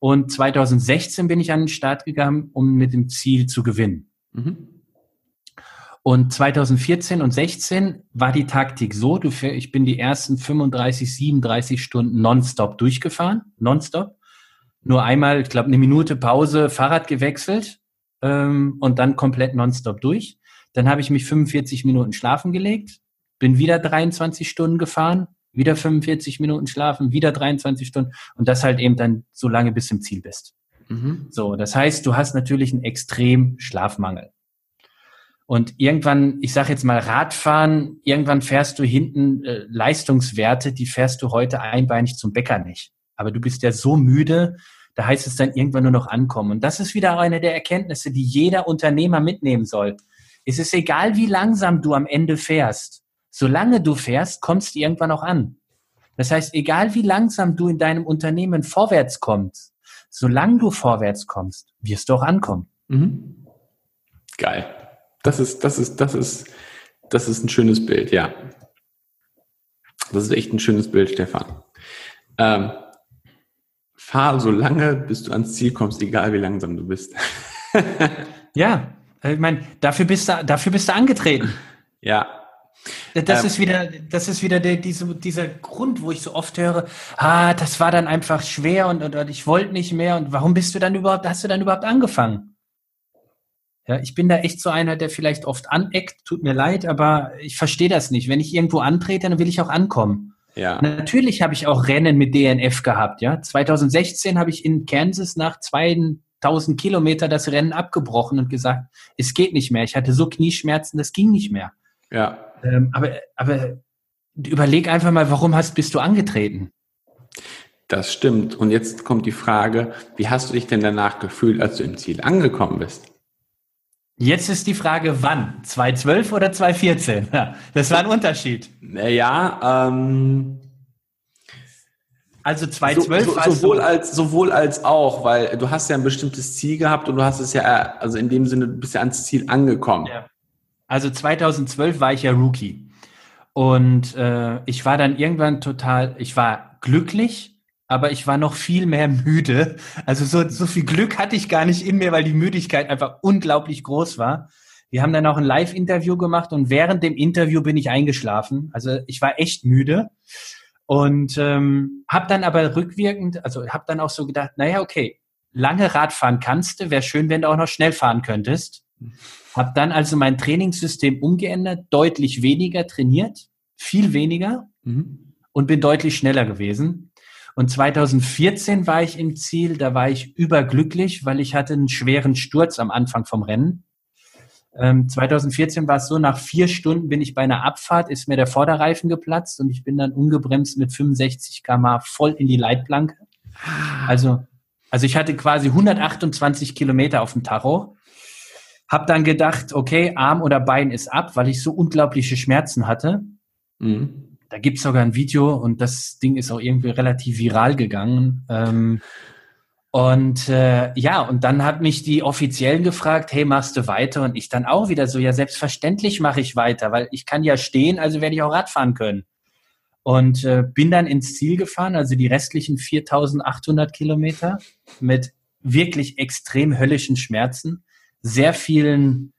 Und 2016 bin ich an den Start gegangen, um mit dem Ziel zu gewinnen. Mhm. Und 2014 und 16 war die Taktik so, du, ich bin die ersten 35, 37 Stunden nonstop durchgefahren, nonstop. Nur einmal, ich glaube, eine Minute Pause, Fahrrad gewechselt ähm, und dann komplett nonstop durch. Dann habe ich mich 45 Minuten schlafen gelegt, bin wieder 23 Stunden gefahren, wieder 45 Minuten schlafen, wieder 23 Stunden und das halt eben dann so lange bis zum Ziel bist. Mhm. So, das heißt, du hast natürlich einen extrem Schlafmangel. Und irgendwann, ich sage jetzt mal Radfahren, irgendwann fährst du hinten äh, Leistungswerte, die fährst du heute einbeinig zum Bäcker nicht. Aber du bist ja so müde, da heißt es dann irgendwann nur noch ankommen. Und das ist wieder eine der Erkenntnisse, die jeder Unternehmer mitnehmen soll. Es ist egal, wie langsam du am Ende fährst solange du fährst, kommst du irgendwann auch an. Das heißt, egal wie langsam du in deinem Unternehmen vorwärts kommst, solange du vorwärts kommst, wirst du auch ankommen. Mhm. Geil. Das ist, das ist, das ist, das ist ein schönes Bild, ja. Das ist echt ein schönes Bild, Stefan. Ähm, fahr so lange, bis du ans Ziel kommst, egal wie langsam du bist. ja, ich meine, dafür bist du, dafür bist du angetreten. Ja. Das ähm, ist wieder, das ist wieder der, diese, dieser Grund, wo ich so oft höre, ah, das war dann einfach schwer und, und, und ich wollte nicht mehr und warum bist du dann überhaupt, hast du dann überhaupt angefangen? Ja, ich bin da echt so einer, der vielleicht oft aneckt, tut mir leid, aber ich verstehe das nicht. Wenn ich irgendwo antrete, dann will ich auch ankommen. Ja. Natürlich habe ich auch Rennen mit DNF gehabt, ja. 2016 habe ich in Kansas nach 2000 Kilometer das Rennen abgebrochen und gesagt, es geht nicht mehr. Ich hatte so Knieschmerzen, das ging nicht mehr. Ja. Ähm, aber, aber überleg einfach mal, warum hast, bist du angetreten? Das stimmt. Und jetzt kommt die Frage, wie hast du dich denn danach gefühlt, als du im Ziel angekommen bist? Jetzt ist die Frage, wann? 2012 oder 2014? Ja, das war ein Unterschied. Ja, ähm, also 2012 so, so, sowohl als sowohl als auch, weil du hast ja ein bestimmtes Ziel gehabt und du hast es ja, also in dem Sinne, du bist ja ans Ziel angekommen. Ja. Also 2012 war ich ja Rookie und äh, ich war dann irgendwann total, ich war glücklich, aber ich war noch viel mehr müde. Also so, so viel Glück hatte ich gar nicht in mir, weil die Müdigkeit einfach unglaublich groß war. Wir haben dann auch ein Live-Interview gemacht und während dem Interview bin ich eingeschlafen. Also ich war echt müde und ähm, habe dann aber rückwirkend, also habe dann auch so gedacht, naja, okay, lange Radfahren kannst du, wäre schön, wenn du auch noch schnell fahren könntest. Hab dann also mein Trainingssystem umgeändert, deutlich weniger trainiert, viel weniger mhm. und bin deutlich schneller gewesen. Und 2014 war ich im Ziel, da war ich überglücklich, weil ich hatte einen schweren Sturz am Anfang vom Rennen. Ähm, 2014 war es so, nach vier Stunden bin ich bei einer Abfahrt, ist mir der Vorderreifen geplatzt und ich bin dann ungebremst mit 65 km voll in die Leitplanke. Also, also ich hatte quasi 128 Kilometer auf dem Tacho. Hab dann gedacht, okay, Arm oder Bein ist ab, weil ich so unglaubliche Schmerzen hatte. Mhm. Da gibt's sogar ein Video und das Ding ist auch irgendwie relativ viral gegangen. Ähm, und äh, ja, und dann hat mich die Offiziellen gefragt, hey, machst du weiter? Und ich dann auch wieder so, ja, selbstverständlich mache ich weiter, weil ich kann ja stehen, also werde ich auch Radfahren können. Und äh, bin dann ins Ziel gefahren, also die restlichen 4800 Kilometer mit wirklich extrem höllischen Schmerzen, sehr vielen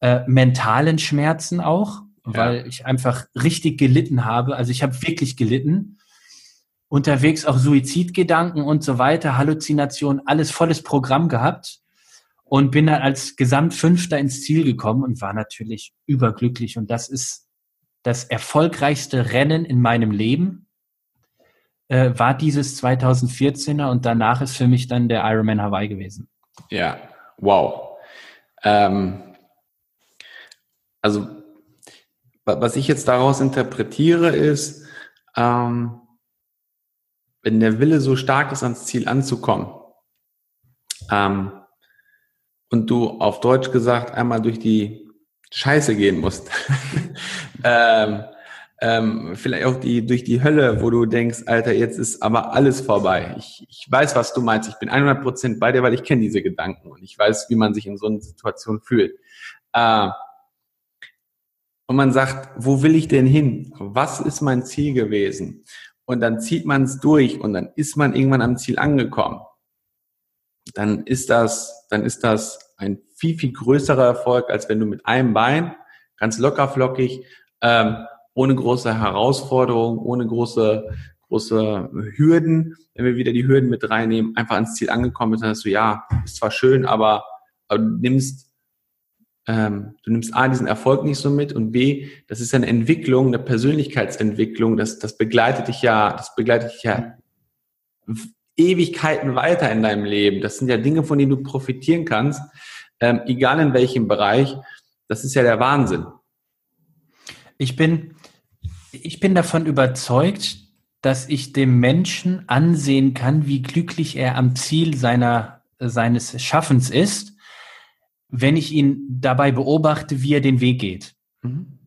äh, mentalen Schmerzen auch weil ja. ich einfach richtig gelitten habe. Also ich habe wirklich gelitten. Unterwegs auch Suizidgedanken und so weiter, Halluzinationen, alles volles Programm gehabt und bin dann als Gesamtfünfter ins Ziel gekommen und war natürlich überglücklich. Und das ist das erfolgreichste Rennen in meinem Leben, äh, war dieses 2014er und danach ist für mich dann der Ironman Hawaii gewesen. Ja, wow. Ähm, also was ich jetzt daraus interpretiere, ist, ähm, wenn der Wille so stark ist, ans Ziel anzukommen, ähm, und du auf Deutsch gesagt einmal durch die Scheiße gehen musst, ähm, ähm, vielleicht auch die, durch die Hölle, wo du denkst, Alter, jetzt ist aber alles vorbei. Ich, ich weiß, was du meinst. Ich bin 100 Prozent bei dir, weil ich kenne diese Gedanken und ich weiß, wie man sich in so einer Situation fühlt. Äh, und man sagt, wo will ich denn hin? Was ist mein Ziel gewesen? Und dann zieht man es durch und dann ist man irgendwann am Ziel angekommen. Dann ist das, dann ist das ein viel, viel größerer Erfolg, als wenn du mit einem Bein ganz locker flockig, ähm, ohne große Herausforderung, ohne große, große Hürden, wenn wir wieder die Hürden mit reinnehmen, einfach ans Ziel angekommen bist, dann hast du, ja, ist zwar schön, aber, aber du nimmst ähm, du nimmst A, diesen Erfolg nicht so mit und B, das ist eine Entwicklung, eine Persönlichkeitsentwicklung, das, das begleitet dich ja, das begleitet dich ja Ewigkeiten weiter in deinem Leben. Das sind ja Dinge, von denen du profitieren kannst, ähm, egal in welchem Bereich. Das ist ja der Wahnsinn. Ich bin, ich bin davon überzeugt, dass ich dem Menschen ansehen kann, wie glücklich er am Ziel seiner, seines Schaffens ist wenn ich ihn dabei beobachte, wie er den Weg geht. Mhm.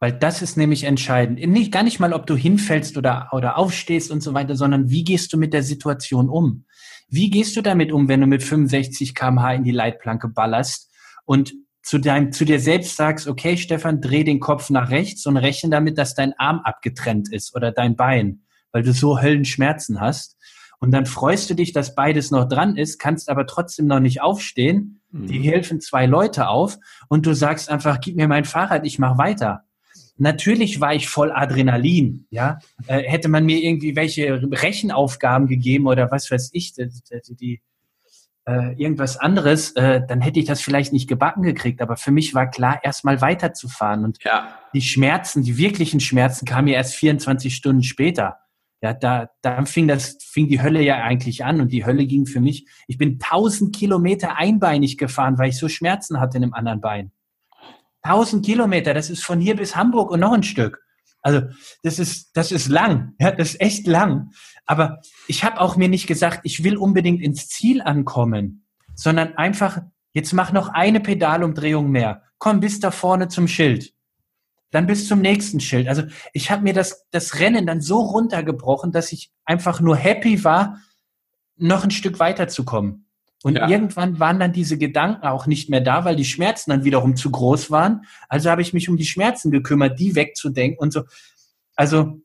Weil das ist nämlich entscheidend. Nicht, gar nicht mal, ob du hinfällst oder, oder aufstehst und so weiter, sondern wie gehst du mit der Situation um? Wie gehst du damit um, wenn du mit 65 kmh in die Leitplanke ballerst und zu deinem, zu dir selbst sagst, okay, Stefan, dreh den Kopf nach rechts und rechne damit, dass dein Arm abgetrennt ist oder dein Bein, weil du so Höllenschmerzen hast. Und dann freust du dich, dass beides noch dran ist, kannst aber trotzdem noch nicht aufstehen. Mhm. Die helfen zwei Leute auf und du sagst einfach, gib mir mein Fahrrad, ich mach weiter. Natürlich war ich voll Adrenalin, ja. Äh, hätte man mir irgendwie welche Rechenaufgaben gegeben oder was weiß ich, die, die äh, irgendwas anderes, äh, dann hätte ich das vielleicht nicht gebacken gekriegt. Aber für mich war klar, erstmal weiterzufahren. Und ja. die Schmerzen, die wirklichen Schmerzen kamen ja erst 24 Stunden später. Ja, da, da fing das, fing die Hölle ja eigentlich an und die Hölle ging für mich. Ich bin 1000 Kilometer einbeinig gefahren, weil ich so Schmerzen hatte in dem anderen Bein. 1000 Kilometer, das ist von hier bis Hamburg und noch ein Stück. Also das ist, das ist lang, ja, das ist echt lang. Aber ich habe auch mir nicht gesagt, ich will unbedingt ins Ziel ankommen, sondern einfach, jetzt mach noch eine Pedalumdrehung mehr. Komm bis da vorne zum Schild. Dann bis zum nächsten Schild. Also ich habe mir das, das Rennen dann so runtergebrochen, dass ich einfach nur happy war, noch ein Stück weiterzukommen. Und ja. irgendwann waren dann diese Gedanken auch nicht mehr da, weil die Schmerzen dann wiederum zu groß waren. Also habe ich mich um die Schmerzen gekümmert, die wegzudenken und so. Also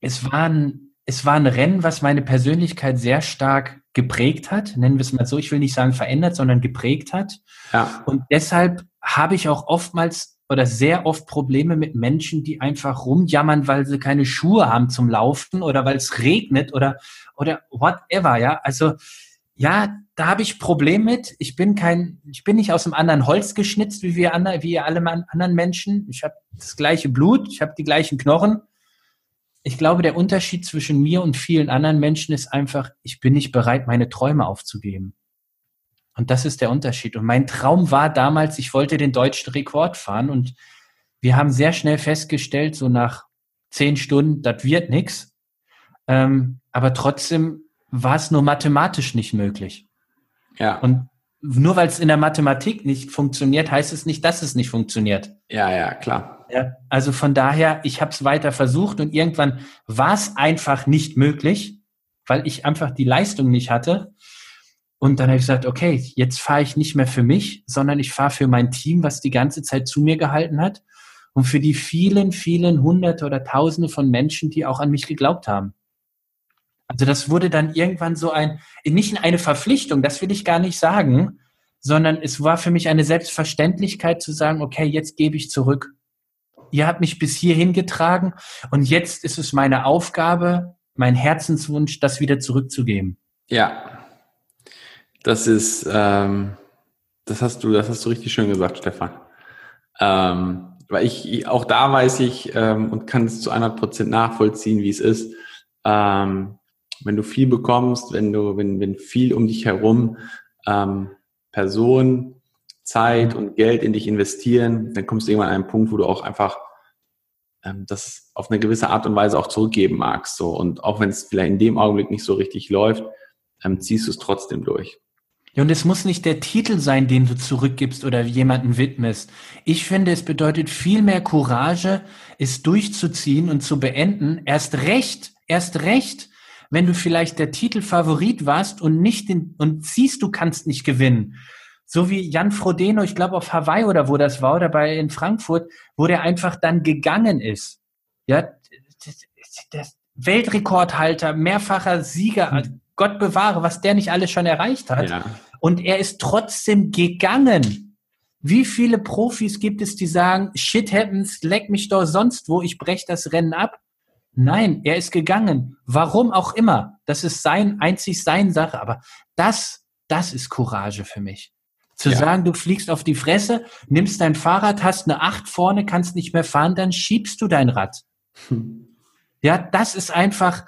es war ein, es war ein Rennen, was meine Persönlichkeit sehr stark geprägt hat. Nennen wir es mal so. Ich will nicht sagen verändert, sondern geprägt hat. Ja. Und deshalb habe ich auch oftmals oder sehr oft Probleme mit Menschen, die einfach rumjammern, weil sie keine Schuhe haben zum Laufen oder weil es regnet oder, oder whatever, ja. Also, ja, da habe ich Problem mit. Ich bin kein, ich bin nicht aus einem anderen Holz geschnitzt wie wir andere, wie alle anderen Menschen. Ich habe das gleiche Blut, ich habe die gleichen Knochen. Ich glaube, der Unterschied zwischen mir und vielen anderen Menschen ist einfach, ich bin nicht bereit, meine Träume aufzugeben. Und das ist der Unterschied. Und mein Traum war damals, ich wollte den deutschen Rekord fahren und wir haben sehr schnell festgestellt, so nach zehn Stunden, das wird nichts. Ähm, aber trotzdem war es nur mathematisch nicht möglich. Ja. Und nur weil es in der Mathematik nicht funktioniert, heißt es nicht, dass es nicht funktioniert. Ja, ja, klar. Ja, also von daher, ich habe es weiter versucht und irgendwann war es einfach nicht möglich, weil ich einfach die Leistung nicht hatte. Und dann habe ich gesagt, okay, jetzt fahre ich nicht mehr für mich, sondern ich fahre für mein Team, was die ganze Zeit zu mir gehalten hat und für die vielen, vielen Hunderte oder Tausende von Menschen, die auch an mich geglaubt haben. Also das wurde dann irgendwann so ein, nicht eine Verpflichtung, das will ich gar nicht sagen, sondern es war für mich eine Selbstverständlichkeit zu sagen, okay, jetzt gebe ich zurück. Ihr habt mich bis hierhin getragen und jetzt ist es meine Aufgabe, mein Herzenswunsch, das wieder zurückzugeben. Ja, das ist, ähm, das hast du, das hast du richtig schön gesagt, Stefan. Ähm, weil ich, auch da weiß ich ähm, und kann es zu 100 Prozent nachvollziehen, wie es ist. Ähm, wenn du viel bekommst, wenn du, wenn, wenn viel um dich herum ähm, Personen, Zeit und Geld in dich investieren, dann kommst du irgendwann an einen Punkt, wo du auch einfach ähm, das auf eine gewisse Art und Weise auch zurückgeben magst. So. Und auch wenn es vielleicht in dem Augenblick nicht so richtig läuft, ähm, ziehst du es trotzdem durch. Ja, und es muss nicht der Titel sein, den du zurückgibst oder jemanden widmest. Ich finde, es bedeutet viel mehr Courage, es durchzuziehen und zu beenden. Erst recht, erst recht, wenn du vielleicht der Titelfavorit warst und nicht den, und siehst, du kannst nicht gewinnen. So wie Jan Frodeno, ich glaube auf Hawaii oder wo das war, oder bei in Frankfurt, wo der einfach dann gegangen ist. Ja, der Weltrekordhalter, mehrfacher Sieger, hm. Gott bewahre, was der nicht alles schon erreicht hat. Ja. Und er ist trotzdem gegangen. Wie viele Profis gibt es, die sagen, shit happens, leck mich doch sonst wo, ich brech das Rennen ab? Nein, er ist gegangen. Warum auch immer. Das ist sein, einzig sein Sache. Aber das, das ist Courage für mich. Zu ja. sagen, du fliegst auf die Fresse, nimmst dein Fahrrad, hast eine Acht vorne, kannst nicht mehr fahren, dann schiebst du dein Rad. Hm. Ja, das ist einfach,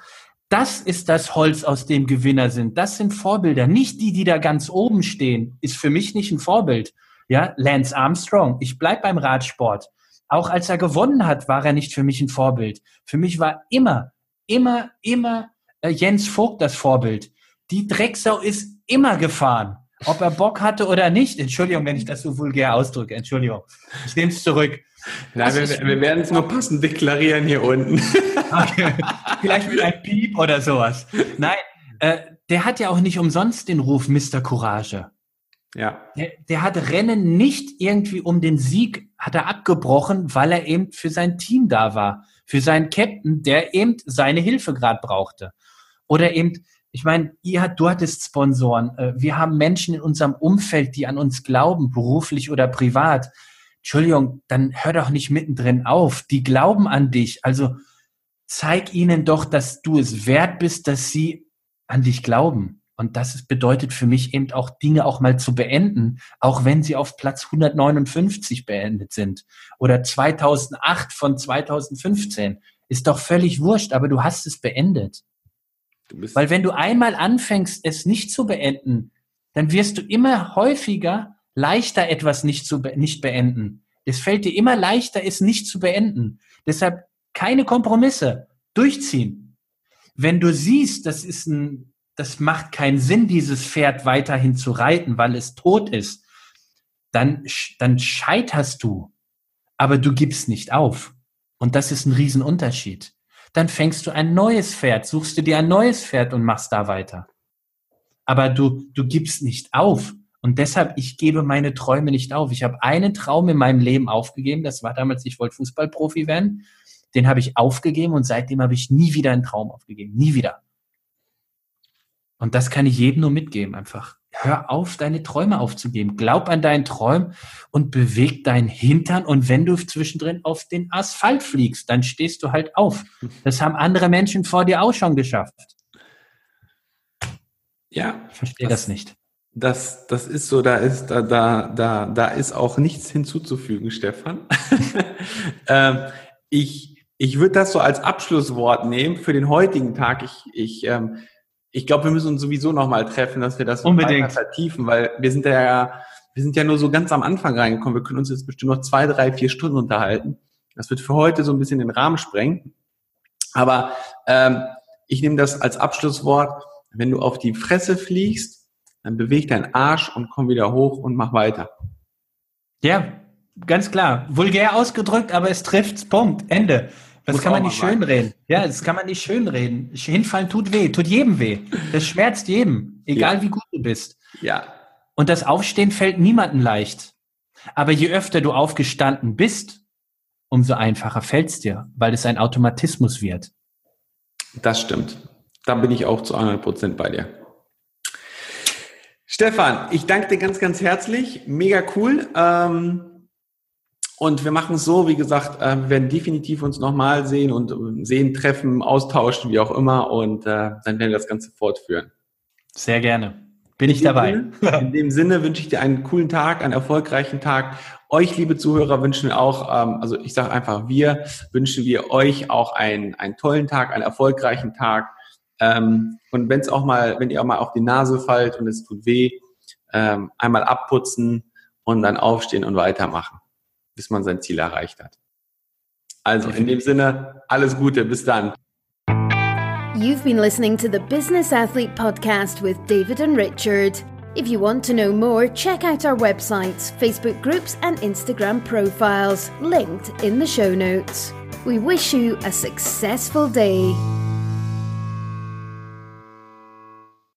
das ist das Holz, aus dem Gewinner sind. Das sind Vorbilder. Nicht die, die da ganz oben stehen, ist für mich nicht ein Vorbild. Ja, Lance Armstrong. Ich bleib beim Radsport. Auch als er gewonnen hat, war er nicht für mich ein Vorbild. Für mich war immer, immer, immer äh, Jens Vogt das Vorbild. Die Drecksau ist immer gefahren. Ob er Bock hatte oder nicht. Entschuldigung, wenn ich das so vulgär ausdrücke. Entschuldigung. Ich nehme es zurück. Nein, wir, wir werden es nur passend deklarieren hier unten. Okay. Vielleicht mit einem Piep oder sowas. Nein, äh, der hat ja auch nicht umsonst den Ruf Mr. Courage. Ja. Der, der hat Rennen nicht irgendwie um den Sieg, hat er abgebrochen, weil er eben für sein Team da war. Für seinen Captain, der eben seine Hilfe gerade brauchte. Oder eben, ich meine, ihr, du hattest Sponsoren. Äh, wir haben Menschen in unserem Umfeld, die an uns glauben, beruflich oder privat. Entschuldigung, dann hör doch nicht mittendrin auf. Die glauben an dich. Also zeig ihnen doch, dass du es wert bist, dass sie an dich glauben. Und das bedeutet für mich eben auch Dinge auch mal zu beenden, auch wenn sie auf Platz 159 beendet sind oder 2008 von 2015. Ist doch völlig wurscht, aber du hast es beendet. Weil wenn du einmal anfängst, es nicht zu beenden, dann wirst du immer häufiger leichter etwas nicht zu nicht beenden. Es fällt dir immer leichter, es nicht zu beenden. Deshalb keine Kompromisse, durchziehen. Wenn du siehst, das ist ein, das macht keinen Sinn, dieses Pferd weiterhin zu reiten, weil es tot ist, dann, dann scheiterst du, aber du gibst nicht auf. Und das ist ein Riesenunterschied dann fängst du ein neues Pferd, suchst du dir ein neues Pferd und machst da weiter. Aber du, du gibst nicht auf. Und deshalb, ich gebe meine Träume nicht auf. Ich habe einen Traum in meinem Leben aufgegeben. Das war damals, ich wollte Fußballprofi werden. Den habe ich aufgegeben und seitdem habe ich nie wieder einen Traum aufgegeben. Nie wieder. Und das kann ich jedem nur mitgeben einfach. Hör auf, deine Träume aufzugeben. Glaub an deinen Träumen und beweg deinen Hintern. Und wenn du zwischendrin auf den Asphalt fliegst, dann stehst du halt auf. Das haben andere Menschen vor dir auch schon geschafft. Ja. Ich verstehe das, das nicht. Das, das ist so, da ist, da, da, da, da ist auch nichts hinzuzufügen, Stefan. ähm, ich, ich würde das so als Abschlusswort nehmen für den heutigen Tag. Ich, ich ähm, ich glaube, wir müssen uns sowieso nochmal treffen, dass wir das Unbedingt. vertiefen, weil wir sind ja, wir sind ja nur so ganz am Anfang reingekommen. Wir können uns jetzt bestimmt noch zwei, drei, vier Stunden unterhalten. Das wird für heute so ein bisschen den Rahmen sprengen. Aber ähm, ich nehme das als Abschlusswort. Wenn du auf die Fresse fliegst, dann beweg deinen Arsch und komm wieder hoch und mach weiter. Ja, ganz klar. Vulgär ausgedrückt, aber es trifft. Punkt. Ende. Das kann man nicht schönreden. Ja, das kann man nicht schönreden. Hinfallen tut weh, tut jedem weh. Das schmerzt jedem, egal ja. wie gut du bist. Ja. Und das Aufstehen fällt niemandem leicht. Aber je öfter du aufgestanden bist, umso einfacher fällt es dir, weil es ein Automatismus wird. Das stimmt. Da bin ich auch zu 100 Prozent bei dir. Stefan, ich danke dir ganz, ganz herzlich. Mega cool. Ähm und wir machen es so, wie gesagt, äh, wir werden definitiv uns nochmal sehen und äh, sehen, treffen, austauschen, wie auch immer. Und äh, dann werden wir das Ganze fortführen. Sehr gerne. Bin ich dabei. Sinne, in dem Sinne wünsche ich dir einen coolen Tag, einen erfolgreichen Tag. Euch, liebe Zuhörer, wünschen wir auch, ähm, also ich sage einfach, wir wünschen wir euch auch einen, einen tollen Tag, einen erfolgreichen Tag. Ähm, und wenn es auch mal, wenn ihr auch mal auf die Nase fallt und es tut weh, ähm, einmal abputzen und dann aufstehen und weitermachen bis man sein Ziel erreicht hat. Also in dem Sinne, alles Gute, bis dann. You've been listening to the Business Athlete Podcast with David and Richard. If you want to know more, check out our websites, Facebook groups, and Instagram profiles, linked in the show notes. We wish you a successful day.